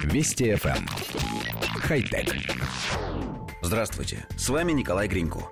Вести FM. Эм. Хай-тек. Здравствуйте, с вами Николай Гринько.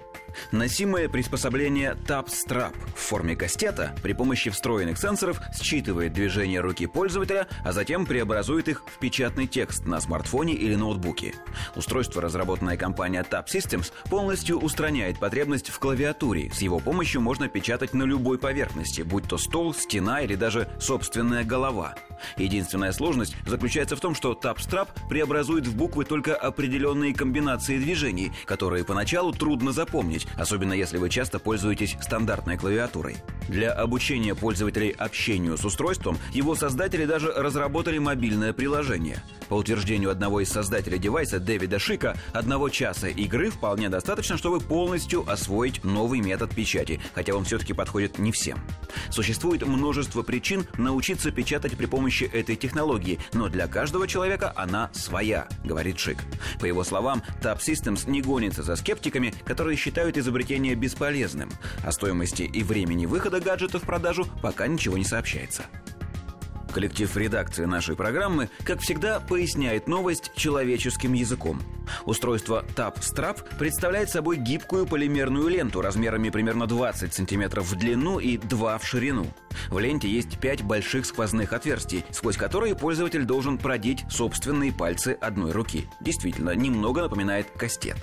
Носимое приспособление TapStrap в форме кастета при помощи встроенных сенсоров считывает движение руки пользователя, а затем преобразует их в печатный текст на смартфоне или ноутбуке. Устройство, разработанное компанией Tap Systems, полностью устраняет потребность в клавиатуре. С его помощью можно печатать на любой поверхности, будь то стол, стена или даже собственная голова. Единственная сложность заключается в том, что TapStrap преобразует в буквы только определенные комбинации движений, которые поначалу трудно запомнить, особенно если вы часто пользуетесь стандартной клавиатурой. Для обучения пользователей общению с устройством его создатели даже разработали мобильное приложение. По утверждению одного из создателей девайса Дэвида Шика, одного часа игры вполне достаточно, чтобы полностью освоить новый метод печати, хотя он все-таки подходит не всем. Существует множество причин научиться печатать при помощи этой технологии, но для каждого человека она своя, говорит Шик. По его словам, Tab Systems не гонится за скептиками, которые считают изобретение бесполезным. О стоимости и времени выхода гаджета в продажу пока ничего не сообщается. Коллектив редакции нашей программы, как всегда, поясняет новость человеческим языком. Устройство Tap Strap представляет собой гибкую полимерную ленту размерами примерно 20 см в длину и 2 в ширину. В ленте есть 5 больших сквозных отверстий, сквозь которые пользователь должен продеть собственные пальцы одной руки. Действительно, немного напоминает кастет.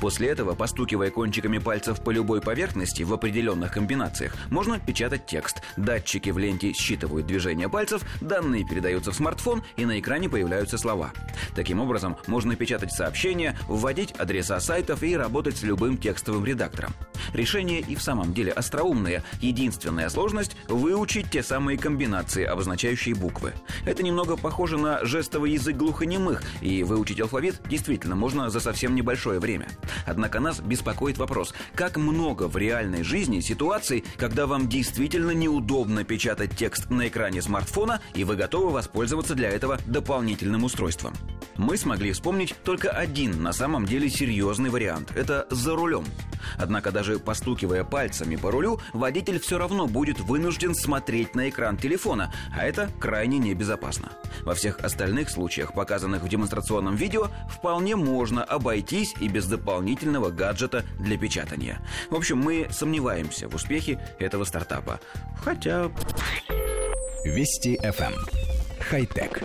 После этого, постукивая кончиками пальцев по любой поверхности в определенных комбинациях, можно печатать текст. Датчики в ленте считывают движение пальцев, данные передаются в смартфон, и на экране появляются слова. Таким образом, можно печатать сообщения, вводить адреса сайтов и работать с любым текстовым редактором. Решение и в самом деле остроумное. Единственная сложность – выучить те самые комбинации, обозначающие буквы. Это немного похоже на жестовый язык глухонемых, и выучить алфавит действительно можно за совсем небольшое время. Однако нас беспокоит вопрос, как много в реальной жизни ситуаций, когда вам действительно неудобно печатать текст на экране смартфона, и вы готовы воспользоваться для этого дополнительным устройством. Мы смогли вспомнить только один на самом деле серьезный вариант – это за рулем. Однако даже постукивая пальцами по рулю, водитель все равно будет вынужден смотреть на экран телефона, а это крайне небезопасно. Во всех остальных случаях, показанных в демонстрационном видео, вполне можно обойтись и без дополнительного гаджета для печатания. В общем, мы сомневаемся в успехе этого стартапа. Хотя... Вести FM. Эм. Хай-тек.